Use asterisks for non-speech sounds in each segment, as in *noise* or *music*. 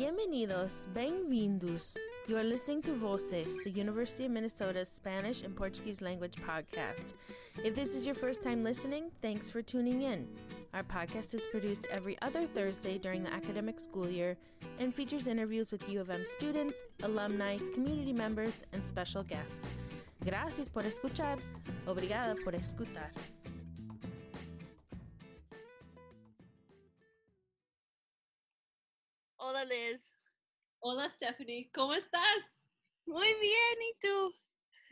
Bienvenidos, bem-vindos. You are listening to Voces, the University of Minnesota's Spanish and Portuguese language podcast. If this is your first time listening, thanks for tuning in. Our podcast is produced every other Thursday during the academic school year and features interviews with U of M students, alumni, community members, and special guests. Gracias por escuchar. Obrigada por escutar. Stephanie, ¿cómo estás? Muy bien, ¿y tú?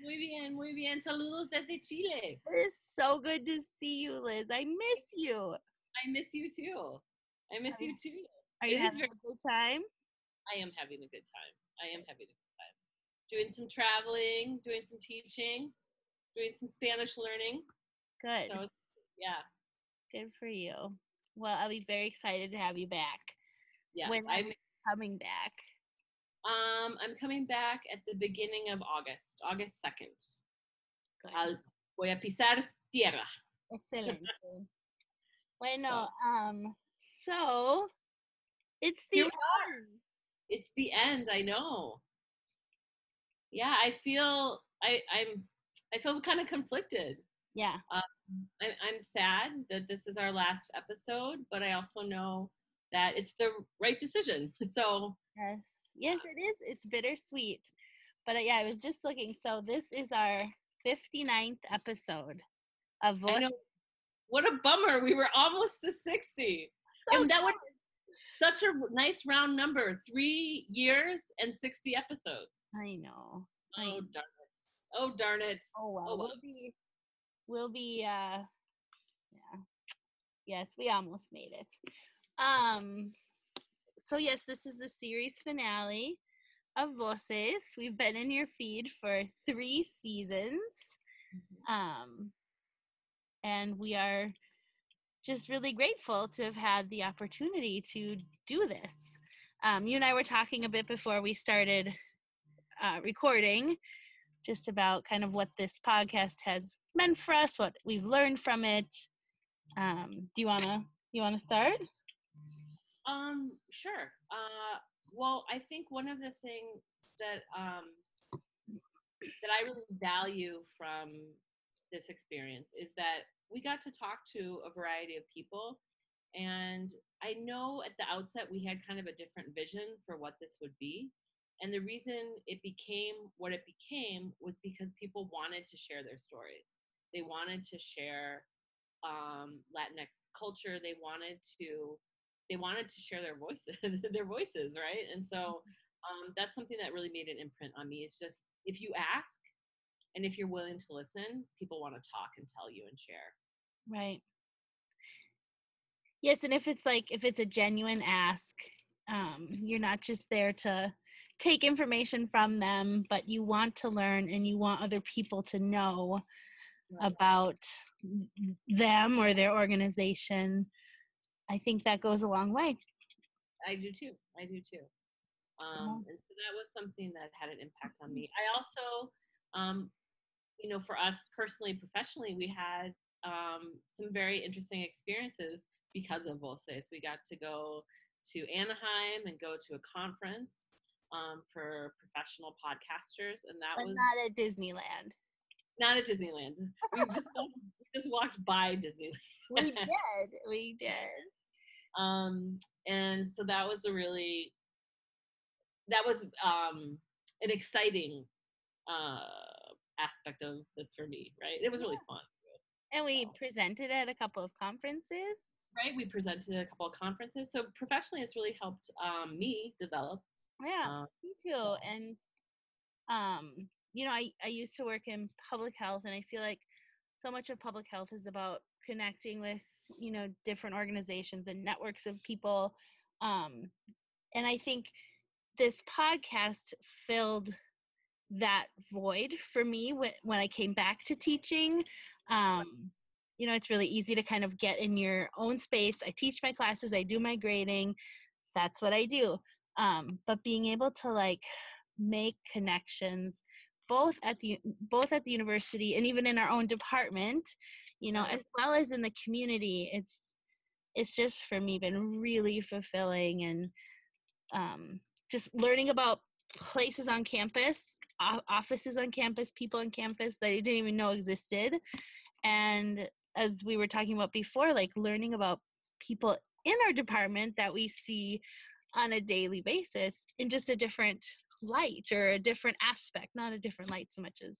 Muy bien, muy bien. Saludos desde Chile. It's so good to see you, Liz. I miss you. I miss you too. I miss you too. Are you It is having very- a good time? I am having a good time. I am having a good time. Doing some traveling, doing some teaching, doing some Spanish learning. Good. So yeah, Good for you. Well, I'll be very excited to have you back. yes. When I'm Coming back. Um I'm coming back at the beginning of August, August second. Good. I'll voy a pisar tierra. Excelente. *laughs* bueno, um, so it's the end. It's the end. I know. Yeah, I feel I I'm I feel kind of conflicted. Yeah. I'm, I'm sad that this is our last episode, but I also know that it's the right decision. *laughs* So Yes. Yes, it is. It's bittersweet. But uh, yeah, I was just looking. So this is our 59th episode of I Voice. what a bummer. We were almost to 60. So and that would such a nice round number. Three years and 60 episodes. I know. I Oh know. darn it. Oh darn it. Oh well, Oh, well. we'll be, we'll be, uh, yeah, yes, we almost made it. Um, so yes, this is the series finale of Voces. We've been in your feed for three seasons, um, and we are just really grateful to have had the opportunity to do this. Um, you and I were talking a bit before we started uh, recording just about kind of what this podcast has meant for us, what we've learned from it. Um, do you wanna you wanna start? Um, sure. Uh, well, I think one of the things that um, that I really value from this experience is that we got to talk to a variety of people, and I know at the outset we had kind of a different vision for what this would be. And the reason it became what it became was because people wanted to share their stories. They wanted to share um, Latinx culture. They wanted to they wanted to share their voices *laughs* their voices right? And so um, that's something that really made an imprint on me. It's just if you ask and if you're willing to listen people want to talk and tell you and share. Right. Yes, and if it's like if it's a genuine ask, um, you're not just there to take information from them, but you want to learn and you want other people to know about them or their organization. I think that goes a long way. i do too i do too Uh-huh. um, and so that was something that had an impact on me i also um, you know for us personally professionally we had um, some very interesting experiences because of voces we got to go to anaheim and go to a conference um, for professional podcasters and that But was not at Disneyland. not at disneyland we just, *laughs* *laughs* we just walked by disneyland We *laughs* did. We did. Um and so that was a really that was um an exciting uh aspect of this for me right it was really fun And we presented at a couple of conferences. right we presented at a couple of conferences so professionally it's really helped um me develop Yeah. uh, Me too. And um, you know, I, I used to work in public health and I feel like so much of public health is about connecting with, you know, different organizations and networks of people. Um, and I think this podcast filled that void for me when, when I came back to teaching. Um, you know, it's really easy to kind of get in your own space. I teach my classes, I do my grading. That's what I do um, but being able to like make connections both at the both at the university and even in our own department you know as well as in the community it's it's just for me been really fulfilling and um, just learning about places on campus, offices on campus, people on campus that I didn't even know existed. And as we were talking about before, like learning about people in our department that we see on a daily basis in just a different light or a different aspect, not a different light so much as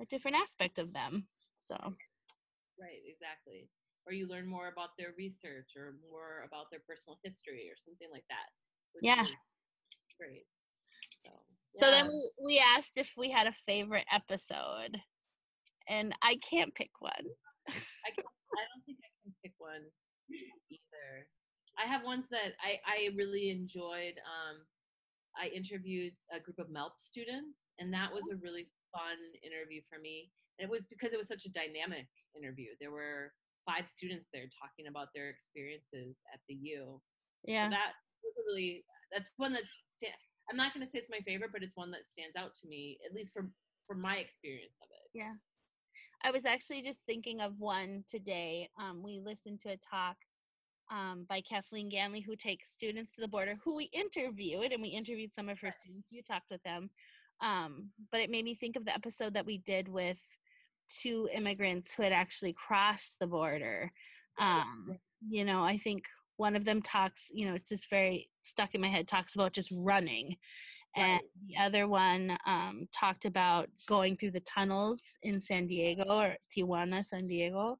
a different aspect of them. So, Right, exactly. Or you learn more about their research or more about their personal history or something like that. Which Yeah. great. So, so then we, we asked if we had a favorite episode, and I can't pick one. I, can, I don't think I can pick one either. I have ones that I, I really enjoyed. Um, I interviewed a group of MELP students, and that was a really fun interview for me. And it was because it was such a dynamic interview. There were five students there talking about their experiences at the U. Yeah. So that was a really that's one that sta- I'm not going to say it's my favorite, but it's one that stands out to me at least from from my experience of it. Yeah. I was actually just thinking of one today. Um, we listened to a talk um, by Kathleen Ganley, who takes students to the border, who we interviewed, and we interviewed some of her students. You talked with them. Um, but it made me think of the episode that we did with two immigrants who had actually crossed the border. Um, you know, I think one of them talks, you know, it's just very stuck in my head, talks about just running and Right. the other one um, talked about going through the tunnels in San Diego or Tijuana, San Diego.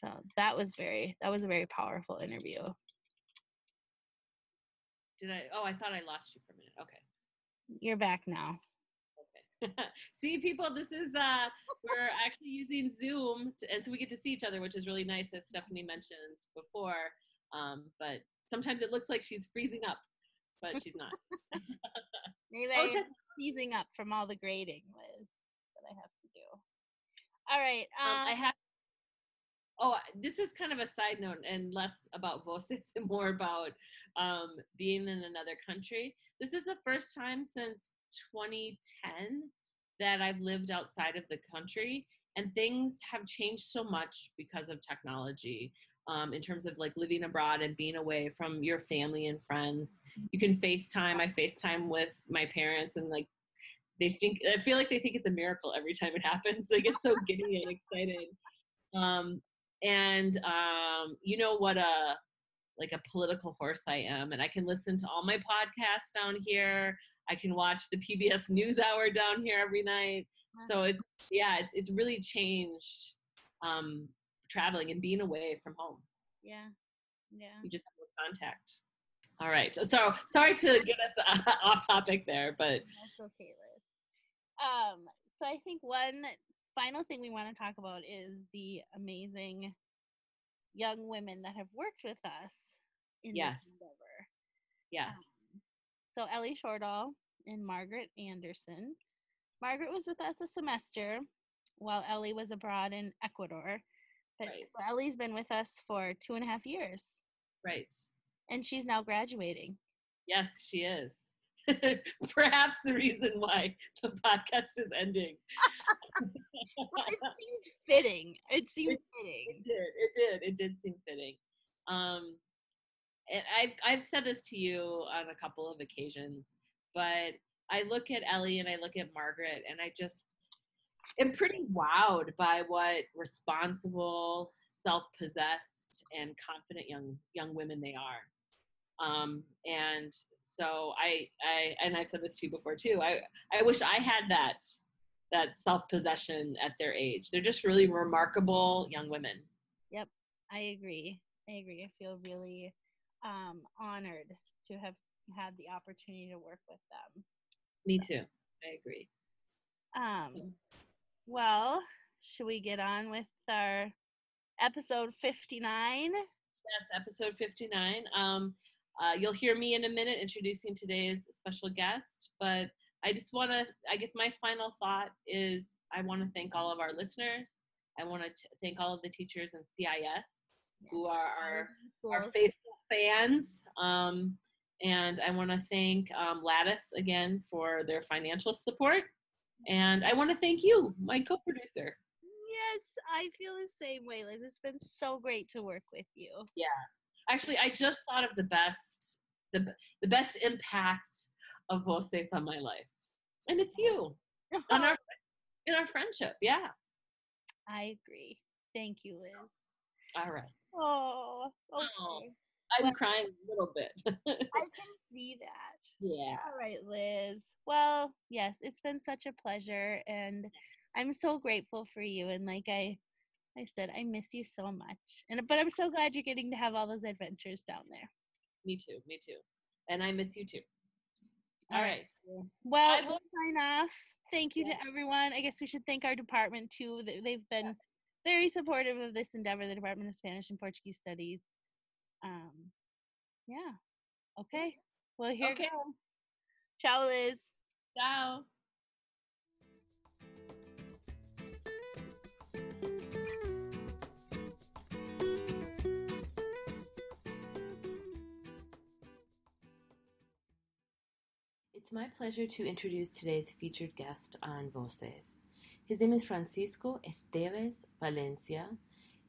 So that was very that was a very powerful interview. Did I? Oh, I thought I lost you for a minute. Okay. You're back now. Okay. *laughs* see, people, this is uh we're actually using Zoom, to, and so we get to see each other, which is really nice, as Stephanie mentioned before. Um, but sometimes it looks like she's freezing up, but she's not. *laughs* Maybe Oh, I'm seizing up from all the grading, Liz, that I have to do. All right. um, Um, I have. Oh, this is kind of a side note and less about voices *laughs* and more about um, being in another country. This is the first time since 2010 that I've lived outside of the country, and things have changed so much because of technology. Um, in terms of like living abroad and being away from your family and friends, you can FaceTime. I FaceTime with my parents, and like they think, I feel like they think it's a miracle every time it *laughs* happens. They get so giddy and excited. Um, and um, you know what a like a political horse I am, and I can listen to all my podcasts down here. I can watch the PBS NewsHour down here every night. So it's yeah, it's it's really changed um, traveling and being away from home. yeah. Yeah. You just have no contact. All right. So sorry to get us *laughs* off topic there, but That's okay, Liz. Um, so I think one final thing we want to talk about is the amazing young women that have worked with us in Yes. this endeavor. yes, um, So Ellie Shortall and Margaret Anderson. Margaret was with us a semester while Ellie was abroad in Ecuador. But Right. so Ellie's been with us for two and a half years right. and she's now graduating. Yes, she is. *laughs* Perhaps the reason why the podcast is ending. *laughs* Well, it seemed fitting. It seemed It fitting. did. It did. It did seem fitting. Um, and I've I've said this to you on a couple of occasions, but I look at Ellie and I look at Margaret, and I just am pretty wowed by what responsible, self-possessed, and confident young young women they are. Um, and so I I and I've said this to you before too. I I wish I had that that self-possession at their age. They're just really remarkable young women. Yep. I agree. I agree. I feel really um, honored to have had the opportunity to work with them. Me too. I agree. Um, well, should we get on with our episode 59? Yes, episode 59. Um, uh, you'll hear me in a minute introducing today's special guest, but I just want to, I guess my final thought is I want to thank all of our listeners. I want to thank all of the teachers in CIS who are our, our faithful fans. Um, and I want to thank um, Lattice again for their financial support. And I want to thank you, my co producer. Yes, I feel the same way, Liz. It's been so great to work with you. Yeah. Actually, I just thought of the best the the best impact of voces on my life, and it's you on uh-huh. our in our friendship. Yeah. I agree. Thank you, Liz. All right. Oh, oh okay. Oh, I'm Well- crying a little bit. *laughs* I can see that. yeah. All right, Liz. Well, yes, it's been such a pleasure and I'm so grateful for you and like I I said I miss you so much. And but I'm so glad you're getting to have all those adventures down there. Me too. Me too. And I miss you too. All right. Well, I we'll sign off. Thank you Yeah. to everyone. I guess we should thank our department too. They- They've been very supportive of this endeavor, the Department of Spanish and Portuguese Studies. Um, yeah. Okay. Well, here Okay. goes. Ciao, Liz. Ciao. It's my pleasure to introduce today's featured guest on Voces. His name is Francisco Esteves Valencia.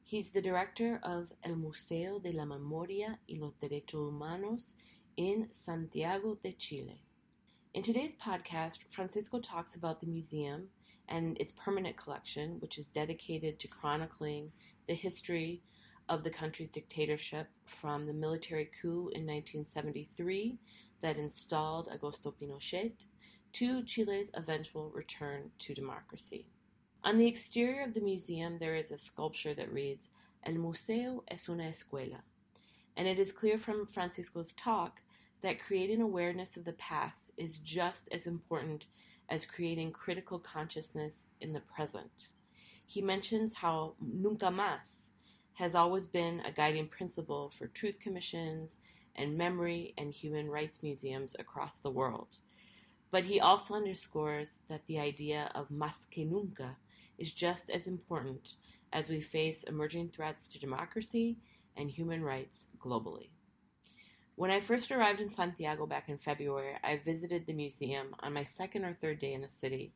He's the director of El Museo de la Memoria y los Derechos Humanos in Santiago de Chile. In today's podcast, Francisco talks about the museum and its permanent collection, which is dedicated to chronicling the history of the country's dictatorship from the military coup in 1973 that installed Augusto Pinochet to Chile's eventual return to democracy. On the exterior of the museum, there is a sculpture that reads, El Museo es una escuela. And it is clear from Francisco's talk that creating awareness of the past is just as important as creating critical consciousness in the present. He mentions how nunca más has always been a guiding principle for truth commissions and memory and human rights museums across the world. But he also underscores that the idea of más que nunca is just as important as we face emerging threats to democracy and human rights globally. When I first arrived in Santiago back in February, I visited the museum on my second or third day in the city.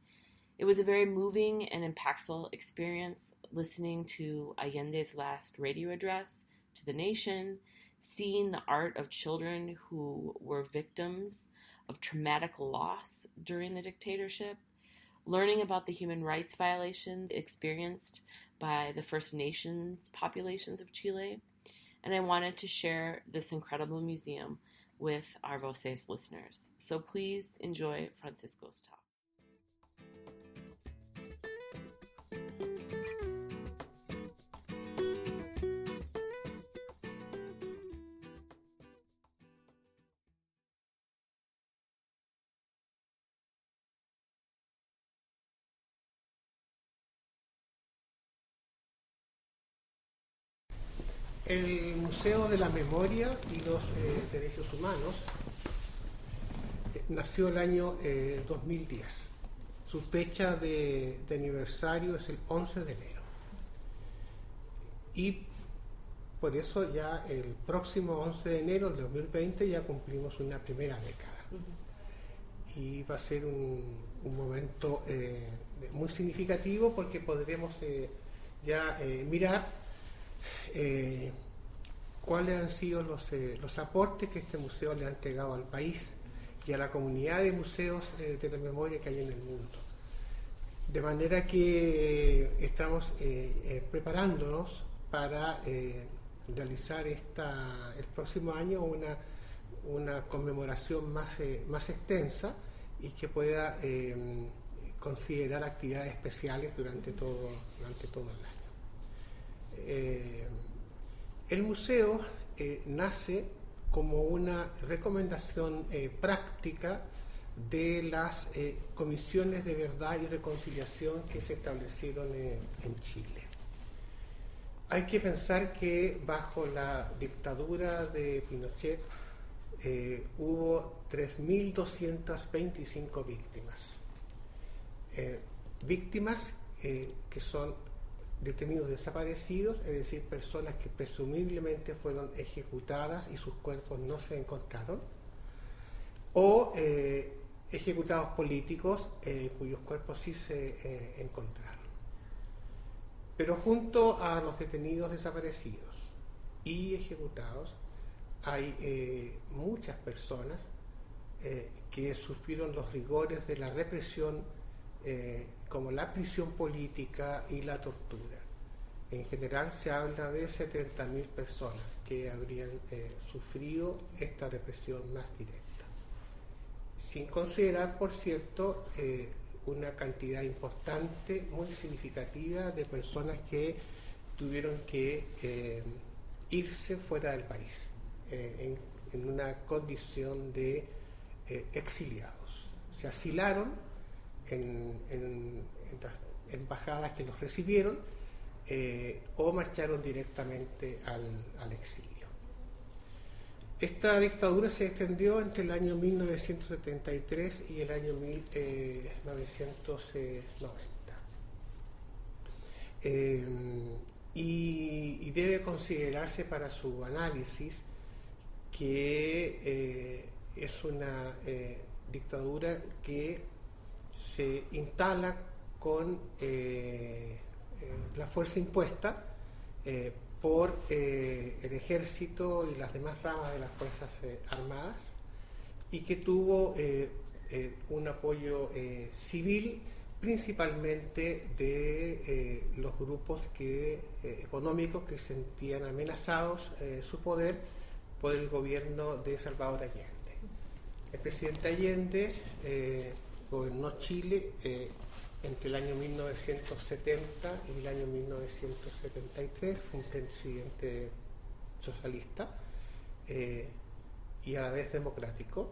It was a very moving and impactful experience listening to Allende's last radio address to the nation, seeing the art of children who were victims of traumatic loss during the dictatorship, learning about the human rights violations experienced by the First Nations populations of Chile, and I wanted to share this incredible museum with our Voces listeners. So please enjoy Francisco's talk. El Museo de la Memoria y los eh, Derechos Humanos eh, nació el año eh, 2010. Su fecha de, de aniversario es el 11 de enero. Y por eso ya el próximo 11 de enero del 2020 ya cumplimos una primera década. Y va a ser un, un momento eh, muy significativo porque podremos eh, ya eh, mirar eh, cuáles han sido los, eh, los aportes que este museo le ha entregado al país y a la comunidad de museos eh, de la memoria que hay en el mundo. De manera que estamos preparándonos para realizar esta, el próximo año una, una conmemoración más, más extensa y que pueda considerar actividades especiales durante todo, durante todo el año. Eh, el museo eh, nace como una recomendación eh, práctica de las comisiones de verdad y reconciliación que se establecieron en Chile. Hay que pensar que bajo la dictadura de Pinochet eh, hubo 3.225 víctimas. Eh, víctimas eh, que son detenidos desaparecidos, es decir, personas que presumiblemente fueron ejecutadas y sus cuerpos no se encontraron, o eh, ejecutados políticos eh, cuyos cuerpos sí se eh, encontraron. Pero junto a los detenidos desaparecidos y ejecutados, hay muchas personas que sufrieron los rigores de la represión como la prisión política y la tortura. En general se habla de 70.000 personas que habrían sufrido esta represión más directa. Sin considerar, por cierto, una cantidad importante, muy significativa de personas que tuvieron que irse fuera del país eh, en, una condición de eh, exiliados. Se asilaron en, las embajadas que los recibieron eh, o marcharon directamente al, exilio. Esta dictadura se extendió entre el año 1973 y el año 1990. Y, debe considerarse para su análisis que eh, es una eh, dictadura que se instala con eh, la fuerza impuesta por el ejército y las demás ramas de las fuerzas armadas y que tuvo un apoyo civil principalmente de eh, los grupos eh, económicos que sentían amenazados eh, su poder por el gobierno de Salvador Allende. El presidente Allende gobernó Chile entre el año 1970 y el año 1973, fue un presidente socialista y a la vez democrático.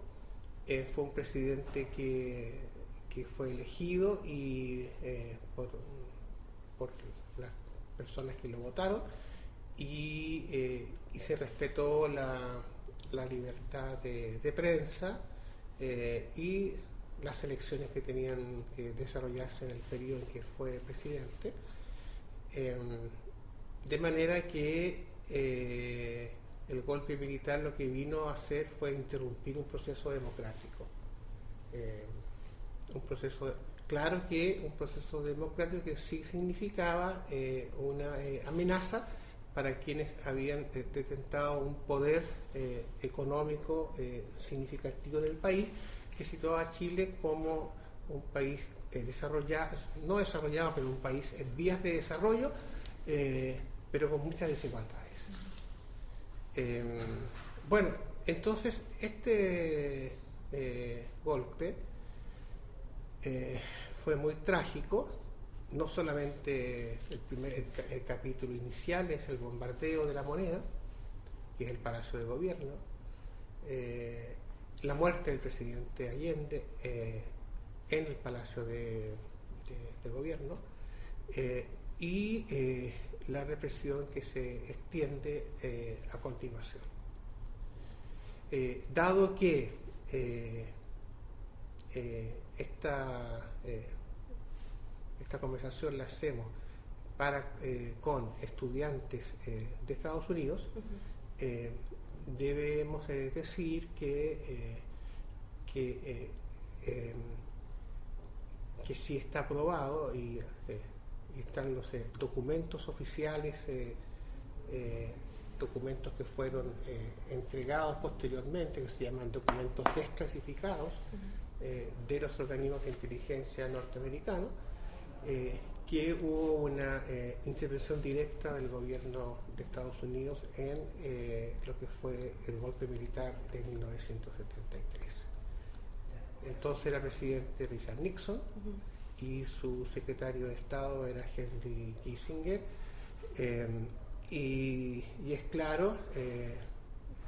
fue un presidente que que fue elegido y eh, por, las personas que lo votaron y, eh, se respetó la, libertad de, prensa eh, y las elecciones que tenían que desarrollarse en el periodo en que fue presidente. Em, de manera que el golpe militar lo que vino a hacer fue interrumpir un proceso democrático. Em, un proceso, claro que un proceso democrático que sí significaba eh, una eh, amenaza para quienes habían eh, detentado un poder económico significativo del país, que situaba a Chile como un país desarrollado, no desarrollado, pero un país en vías de desarrollo, pero con muchas desigualdades. Em, bueno, entonces este golpe eh, fue muy trágico. No solamente el, capítulo inicial es el bombardeo de la moneda, que es el Palacio de Gobierno, eh, la muerte del presidente Allende eh, en el Palacio de, Gobierno y la represión que se extiende a continuación. dado que esta, eh, esta conversación la hacemos para, eh, con estudiantes eh, de Estados Unidos, debemos decir que, que, em, que sí está aprobado y, están los documentos oficiales documentos que fueron entregados posteriormente, que se llaman documentos desclasificados, eh, de los organismos de inteligencia norteamericanos, eh, que hubo una eh, intervención directa del gobierno de Estados Unidos en lo que fue el golpe militar de 1973. Entonces era presidente Richard Nixon y su secretario de Estado era Henry Kissinger. Y, y, es claro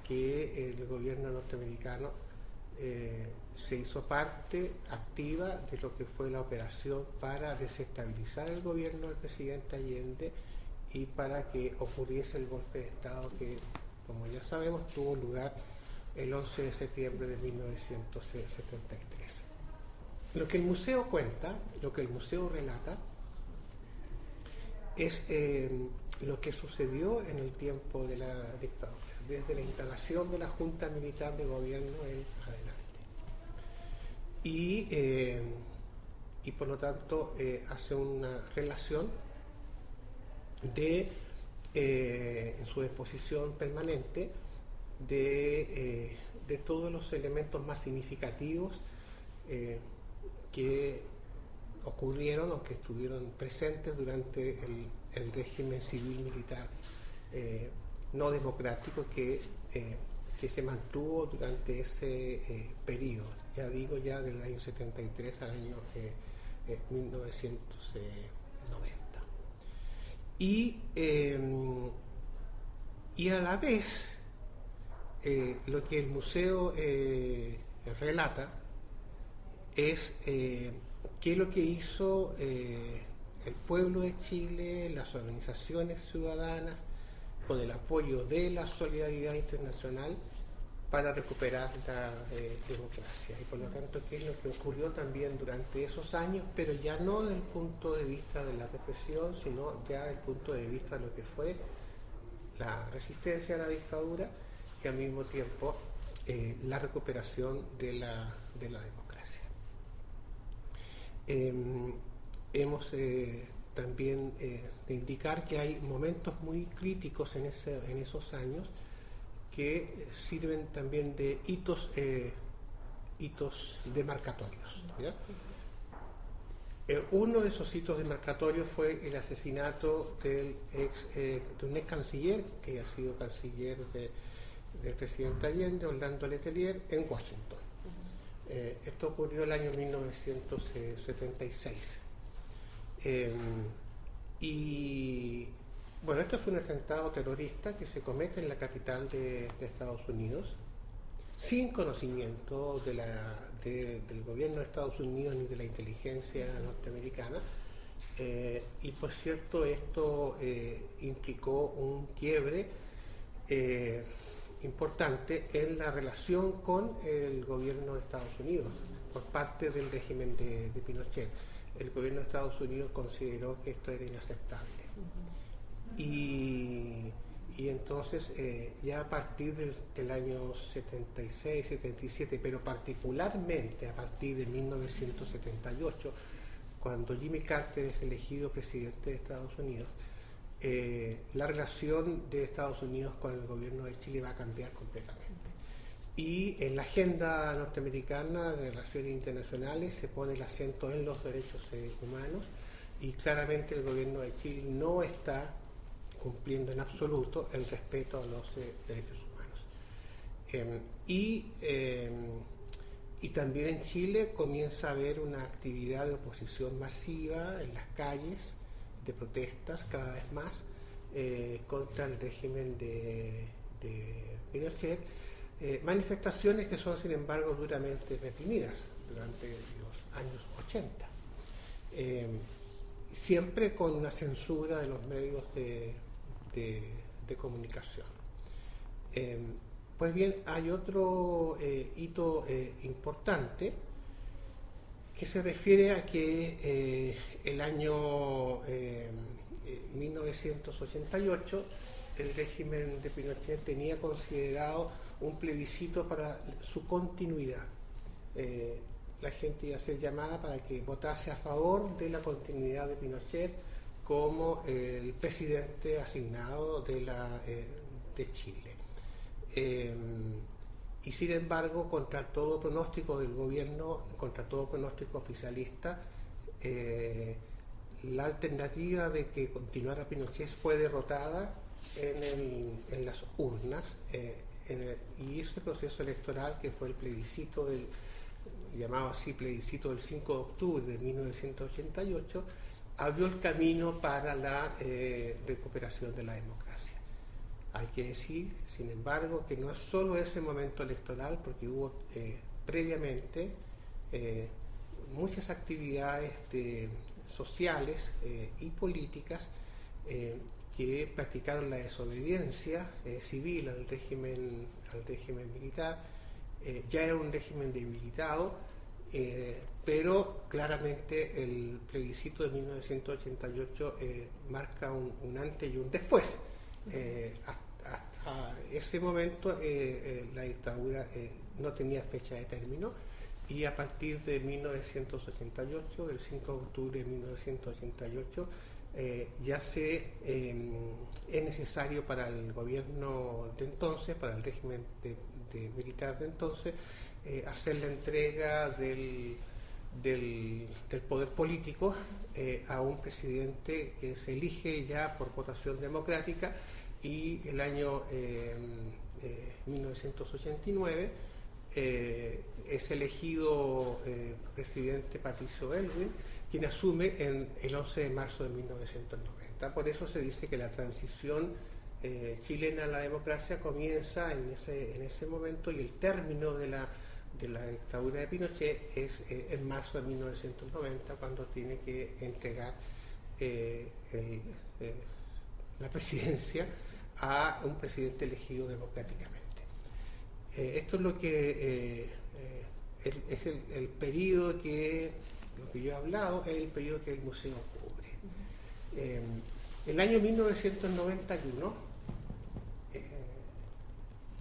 que el gobierno norteamericano se hizo parte activa de lo que fue la operación para desestabilizar el gobierno del presidente Allende y para que ocurriese el golpe de Estado que, como ya sabemos, tuvo lugar el 11 de septiembre de 1973. Lo que el museo cuenta, lo que el museo relata, es eh, lo que sucedió en el tiempo de la dictadura, desde la instalación de la Junta Militar de Gobierno en adelante y, eh, y por lo tanto eh, hace una relación de, eh, en su exposición permanente, de, de todos los elementos más significativos que ocurrieron o que estuvieron presentes durante el, régimen civil militar no democrático que, que se mantuvo durante ese periodo, ya digo ya del año 73 al año 1990. Y, em, y a la vez, eh, lo que el museo eh, relata es eh, qué es lo que hizo el pueblo de Chile, las organizaciones ciudadanas, con el apoyo de la solidaridad internacional, para recuperar la eh, democracia. Y por lo tanto, qué es lo que ocurrió también durante esos años, pero ya no desde el punto de vista de la represión, sino ya desde el punto de vista de lo que fue la resistencia a la dictadura y al mismo tiempo eh, la recuperación de la, de la democracia. Em, hemos eh, también de indicar que hay momentos muy críticos en, ese, en esos años, que sirven también de hitos, eh, hitos demarcatorios. Eh, uno de esos hitos demarcatorios fue el asesinato del ex, eh, de un ex canciller, que ha sido canciller del presidente Allende, Orlando Letelier, en Washington. esto ocurrió el año 1976. y bueno, esto fue un atentado terrorista que se comete en la capital de, Estados Unidos, sin conocimiento del gobierno de Estados Unidos ni de la inteligencia norteamericana. Eh, y por cierto, esto eh, implicó un quiebre eh, importante en la relación con el gobierno de Estados Unidos por parte del régimen de, Pinochet. El gobierno de Estados Unidos consideró que esto era inaceptable. Y, entonces eh, ya a partir del, año 76, 77, pero particularmente a partir de 1978, cuando Jimmy Carter es elegido presidente de Estados Unidos, eh, la relación de Estados Unidos con el gobierno de Chile va a cambiar completamente. Y en la agenda norteamericana de relaciones internacionales se pone el acento en los derechos eh, humanos y claramente el gobierno de Chile no está cumpliendo en absoluto el respeto a los eh, derechos humanos. Em, y, em, y también en Chile comienza a haber una actividad de oposición masiva en las calles, de protestas cada vez más eh, contra el régimen de, Pinochet, eh, manifestaciones que son sin embargo duramente reprimidas durante los años 80 em, siempre con una censura de los medios de, de, comunicación. Eh, pues bien, hay otro eh, hito eh, importante que se refiere a que el año 1988 el régimen de Pinochet tenía considerado un plebiscito para su continuidad. la gente iba a ser llamada para que votase a favor de la continuidad de Pinochet como el presidente asignado de, la, eh, de Chile. Em, y sin embargo, contra todo pronóstico del gobierno, contra todo pronóstico oficialista, eh, la alternativa de que continuara Pinochet fue derrotada en, las urnas eh, y ese proceso electoral que fue el plebiscito del llamado así plebiscito del 5 de octubre de 1988 abrió el camino para la eh, recuperación de la democracia. Hay que decir, sin embargo, que no es solo ese momento electoral, porque hubo eh, previamente eh, muchas actividades sociales y políticas que practicaron la desobediencia civil al régimen, al régimen militar. ya era un régimen debilitado, pero claramente el plebiscito de 1988 eh, marca un, antes y un después. Eh, hasta ese momento eh, la dictadura no tenía fecha de término y a partir de 1988, del 5 de octubre de 1988, eh, ya se em, es necesario para el gobierno de entonces, para el régimen de, militar de entonces, eh, hacer la entrega del, del, poder político eh, a un presidente que se elige ya por votación democrática y el año 1989 es elegido presidente Patricio Elwin quien asume en el 11 de marzo de 1990. Por eso se dice que la transición eh, chilena a la democracia comienza en ese, en ese momento y el término de la, la dictadura de Pinochet es eh, en marzo de 1990 cuando tiene que entregar eh, la presidencia a un presidente elegido democráticamente. esto es lo que es el, el periodo que lo que yo he hablado es el periodo que el museo cubre. Eh, el año 1991,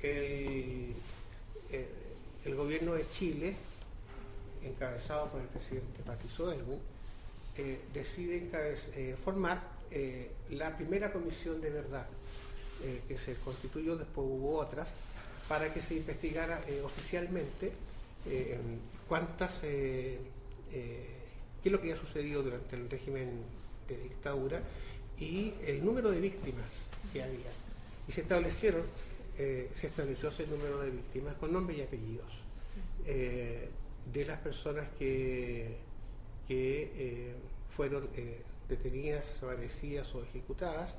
eh, el, gobierno de Chile, encabezado por el presidente Patricio Elwin, eh, decide formar la primera comisión de verdad que se constituyó, después hubo otras, para que se investigara oficialmente cuántas eh, qué es lo que había sucedido durante el régimen de dictadura y el número de víctimas que había. Y se establecieron, eh, se estableció ese número de víctimas con nombres y apellidos eh, de las personas que, que fueron detenidas, desaparecidas o ejecutadas.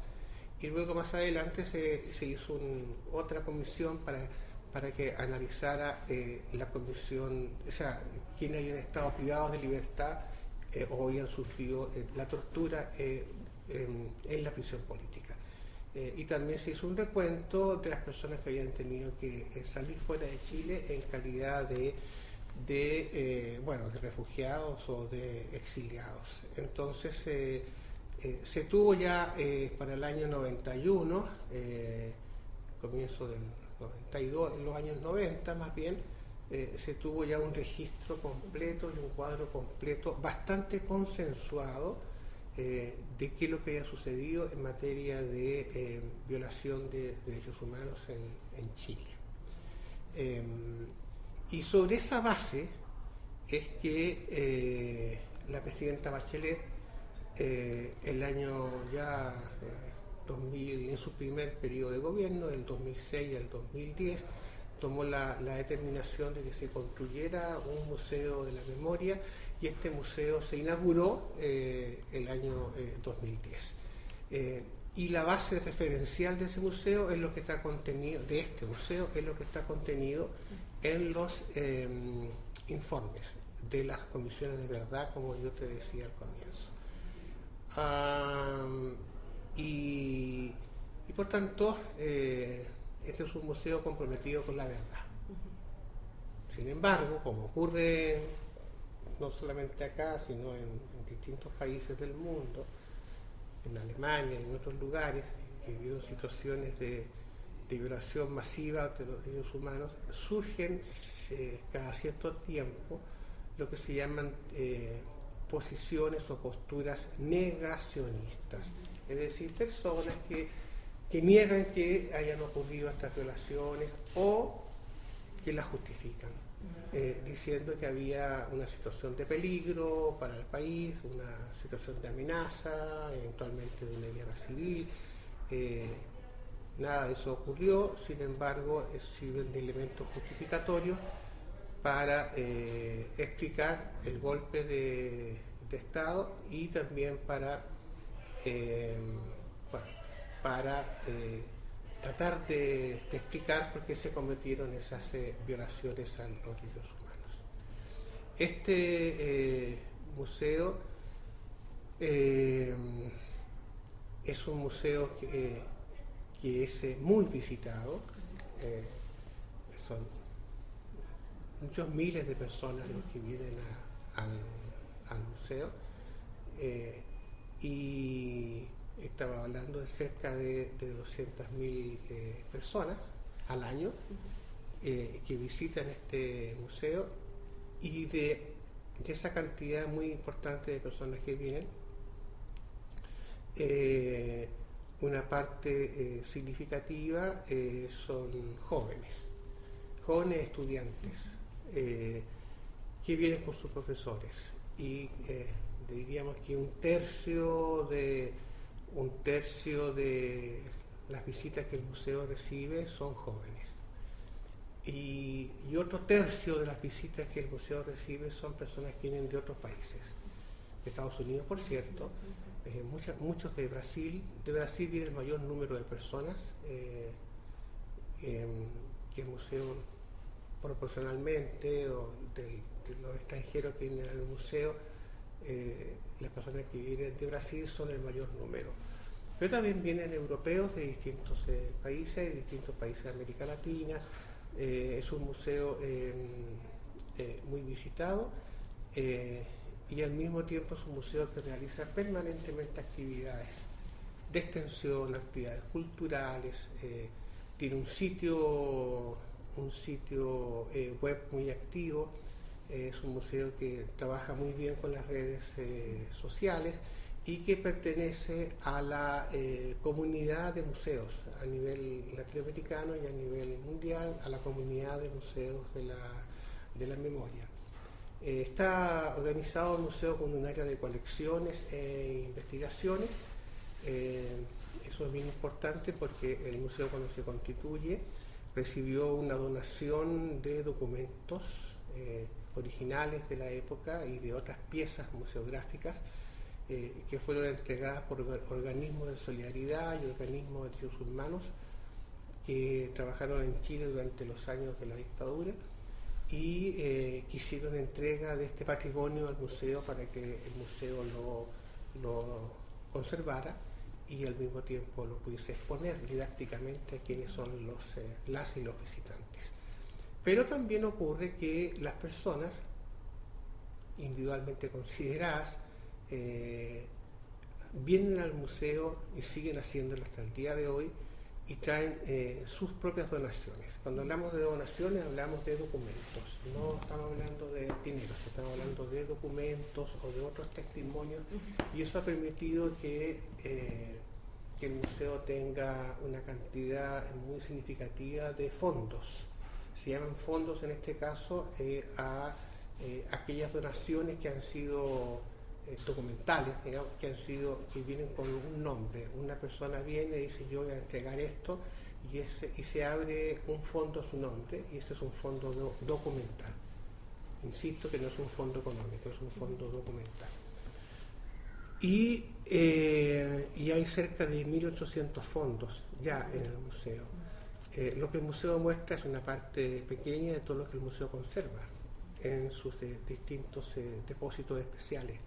Y luego más adelante se, se hizo otra comisión para para que analizara eh, la condición, o sea, quienes habían estado privados de libertad eh, o habían sufrido eh, la tortura en, la prisión política. Y también se hizo un recuento de las personas que habían tenido que salir fuera de Chile en calidad de, de bueno, de refugiados o de exiliados. Entonces, se tuvo ya para el año 91, comienzo del 92, en los años 90 más bien, eh, se tuvo ya un registro completo y un cuadro completo bastante consensuado eh, de qué es lo que había sucedido en materia de eh, violación de, derechos humanos en, Chile. Em, y sobre esa base es que la presidenta Bachelet, el año ya en su primer periodo de gobierno, del 2006 al 2010, tomó la, determinación de que se construyera un museo de la memoria y este museo se inauguró eh, el año 2010. Eh, eh, y la base referencial de ese museo es lo que está contenido, de este museo, es lo que está contenido en los em, informes de las comisiones de verdad, como yo te decía al comienzo. Y, por tanto, este es un museo comprometido con la verdad. Sin embargo, como ocurre no solamente acá, sino en, distintos países del mundo, en Alemania y en otros lugares, que vieron situaciones de, violación masiva de los derechos humanos, surgen eh, cada cierto tiempo lo que se llaman eh, posiciones o posturas negacionistas. Es decir, personas que, niegan que hayan ocurrido estas violaciones o que las justifican, eh, diciendo que había una situación de peligro para el país, una situación de amenaza, eventualmente de una guerra civil. Eh, nada de eso ocurrió, sin embargo, sirven de elementos justificatorios para eh, explicar el golpe de, Estado y también para para tratar de, explicar por qué se cometieron esas eh, violaciones a los derechos humanos. Este museo es un museo que, es muy visitado, son muchos miles de personas los que vienen al, museo y estaba hablando de cerca de, 200.000 eh, personas al año eh, que visitan este museo y de, esa cantidad muy importante de personas que vienen, eh, una parte significativa son jóvenes, jóvenes estudiantes que vienen con sus profesores y diríamos que un tercio de un tercio de las visitas que el museo recibe son jóvenes y, otro tercio de las visitas que el museo recibe son personas que vienen de otros países de Estados Unidos por cierto eh, muchos de Brasil. De Brasil viene el mayor número de personas eh, que el museo proporcionalmente o de los extranjeros que vienen al museo, eh, las personas que vienen de Brasil son el mayor número. Pero también vienen europeos de distintos países, de distintos países de América Latina. es un museo muy visitado y al mismo tiempo es un museo que realiza permanentemente actividades de extensión, actividades culturales, eh, tiene un sitio, un sitio eh, web muy activo, es un museo que trabaja muy bien con las redes eh, sociales y que pertenece a la comunidad de museos a nivel latinoamericano y a nivel mundial, a la comunidad de museos de la, de la memoria. Eh, está organizado el museo con un área de colecciones e investigaciones. Eh, eso es bien importante porque el museo cuando se constituye recibió una donación de documentos eh, originales de la época y de otras piezas museográficas que fueron entregadas por organismos de solidaridad y organismos de derechos humanos que trabajaron en Chile durante los años de la dictadura y eh, quisieron entrega de este patrimonio al museo para que el museo lo, conservara y al mismo tiempo lo pudiese exponer didácticamente a quienes son los, eh, las y los visitantes. Pero también ocurre que las personas individualmente consideradas eh, vienen al museo y siguen haciéndolo hasta el día de hoy y traen eh, sus propias donaciones. Cuando hablamos de donaciones hablamos de documentos, no estamos hablando de dinero, estamos hablando de documentos o de otros testimonios y eso ha permitido que, eh, que el museo tenga una cantidad muy significativa de fondos. Se llaman fondos en este caso eh, a aquellas donaciones que han sido eh, documentales, digamos, que han sido, que vienen con un nombre. Una persona viene y dice yo voy a entregar esto y, se abre un fondo a su nombre y ese es un fondo documental. Insisto que no es un fondo económico, es un fondo documental. Y, eh, y hay cerca de 1.800 fondos ya en el museo. Eh, lo que el museo muestra es una parte pequeña de todo lo que el museo conserva en sus distintos depósitos especiales.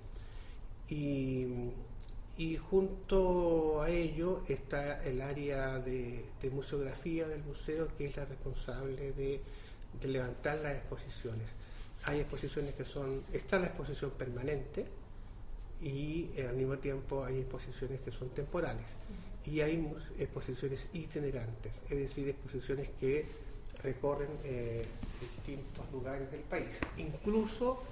Y, junto a ello está el área de, museografía del museo, que es la responsable de, levantar las exposiciones. Hay exposiciones que son, está la exposición permanente y eh, al mismo tiempo hay exposiciones que son temporales. Y hay exposiciones itinerantes, es decir, exposiciones que recorren eh, distintos lugares del país. Incluso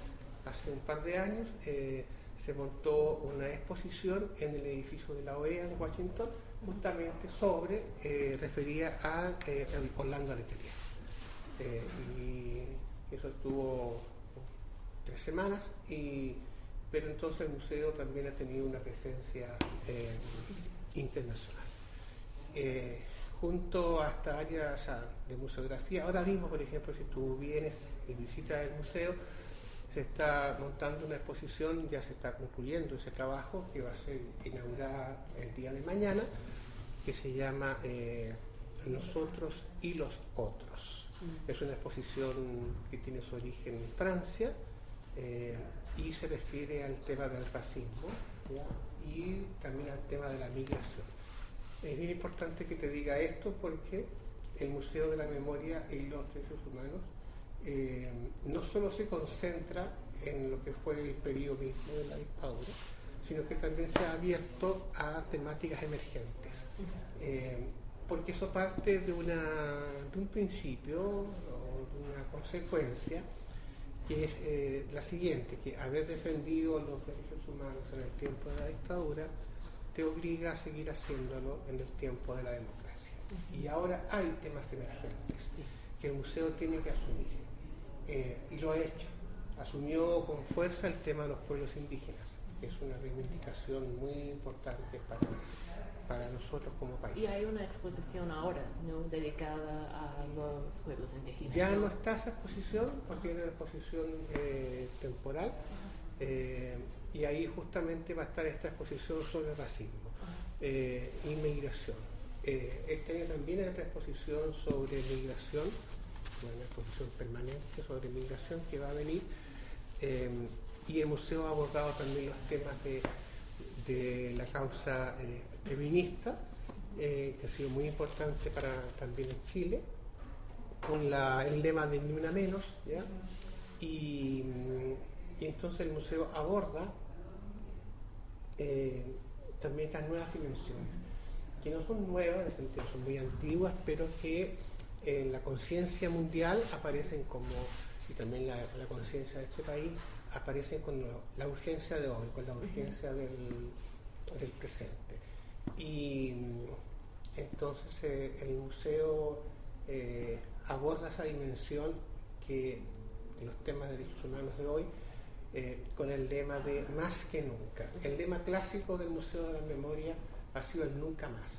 hace un par de años eh, se montó una exposición en el edificio de la OEA en Washington, justamente sobre, eh, refería a Orlando Aretería. Y eso estuvo tres semanas, y, pero entonces el museo también ha tenido una presencia internacional. junto a esta área de museografía, ahora mismo, por ejemplo, si tú vienes y visitas el museo, se está montando una exposición, ya se está concluyendo ese trabajo que va a ser inaugurada el día de mañana, que se llama eh, Nosotros y los Otros. Mm. Es una exposición que tiene su origen en Francia eh, y se refiere al tema del racismo y también al tema de la migración. Es bien importante que te diga esto porque el Museo de la Memoria y los Derechos Humanos eh, no solo se concentra en lo que fue el periodo mismo de la dictadura, sino que también se ha abierto a temáticas emergentes. Eh, porque eso parte de, una, de un principio o de una consecuencia que es eh, la siguiente, que haber defendido los derechos humanos en el tiempo de la dictadura te obliga a seguir haciéndolo en el tiempo de la democracia. Y ahora hay temas emergentes que el museo tiene que asumir. Eh, y lo ha hecho. Asumió con fuerza el tema de los pueblos indígenas, que es una reivindicación muy importante para, para nosotros como país. Y hay una exposición ahora, ¿no? Dedicada a los pueblos indígenas. Ya no está esa exposición, porque era una exposición eh, temporal. Eh, y ahí justamente va a estar esta exposición sobre racismo, eh, inmigración. Eh, este año también hay otra exposición sobre migración, una exposición permanente sobre migración que va a venir. Y el museo ha abordado también los temas de, de la causa feminista, eh, que ha sido muy importante para también en Chile, con el lema de Ni Una Menos, ¿ya? Y, entonces el museo aborda eh, también estas nuevas dimensiones, que no son nuevas, en el sentido son muy antiguas, pero que en la conciencia mundial aparecen como, y también la, conciencia de este país, aparecen con la, la urgencia de hoy, con la urgencia del, del presente. Y mm, entonces eh, el museo eh, aborda esa dimensión que los temas de derechos humanos de hoy eh, con el lema de más que nunca. El lema clásico del Museo de la Memoria ha sido el nunca más.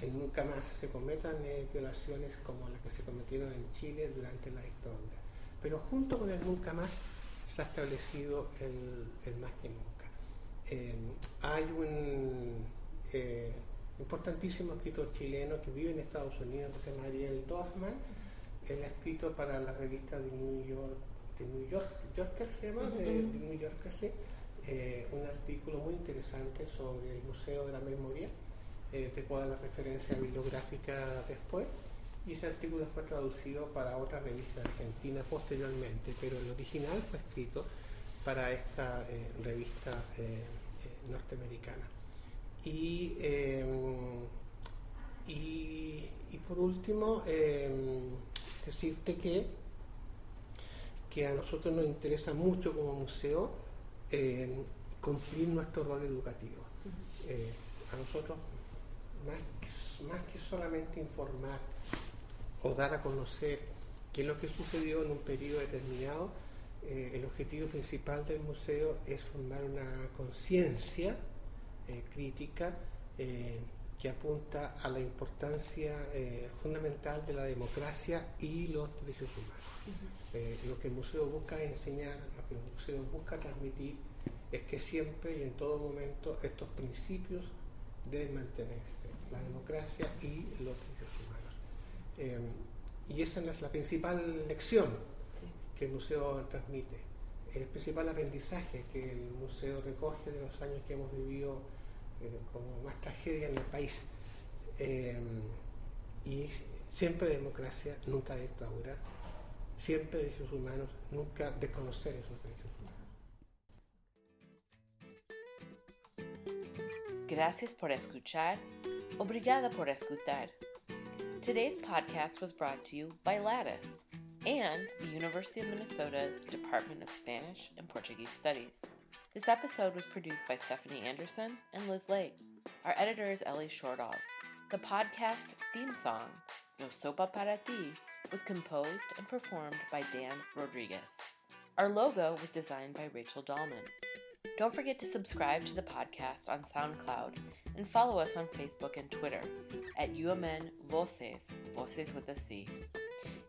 El nunca más se cometan violaciones como las que se cometieron en Chile durante la dictadura. Pero junto con el nunca más se ha establecido el, el más que nunca. Hay un eh, importantísimo escritor chileno que vive en Estados Unidos que se llama Ariel Dorfman. Él ha escrito para la revista de New York de New York, Yorker se llama, de, de New Yorker, sí, eh, un artículo muy interesante sobre el Museo de la Memoria. Eh, te puedo dar la referencia bibliográfica después. Y ese artículo fue traducido para otra revista Argentina posteriormente, pero el original fue escrito para esta eh, revista norteamericana. Y, eh, y, y por último, eh, decirte que que a nosotros nos interesa mucho como museo eh, cumplir nuestro rol educativo. Eh, a nosotros, más que, más que solamente informar o dar a conocer qué es lo que sucedió en un periodo determinado, eh, el objetivo principal del museo es formar una conciencia eh, crítica eh, que apunta a la importancia eh, fundamental de la democracia y los derechos humanos. Lo que el museo busca enseñar, lo que el museo busca transmitir, es que siempre y en todo momento estos principios deben mantenerse, la democracia y los derechos humanos. Y esa es la principal lección Sí. que el museo transmite, el principal aprendizaje que el museo recoge de los años que hemos vivido eh, como más tragedia en el país. Eh, y siempre democracia, nunca dictadura, siempre derechos humanos, nunca desconocer esos derechos humanos. Gracias por escuchar. Obrigada por escutar. Today's podcast was brought to you by Lattice and the University of Minnesota's Department of Spanish and Portuguese Studies. This episode was produced by Stephanie Anderson and Liz Lake. Our editor is Ellie Shortall. The podcast theme song, No Sopa Para Ti, was composed and performed by Dan Rodriguez. Our logo was designed by Rachel Dahlman. Don't forget to subscribe to the podcast on SoundCloud and follow us on Facebook and Twitter at UMN Voces, Voces with a C.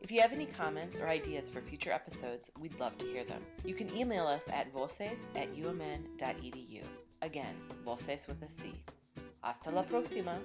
If you have any comments or ideas for future episodes, we'd love to hear them. You can email us at voces at umn.edu. Again, voces with a C. Hasta la próxima!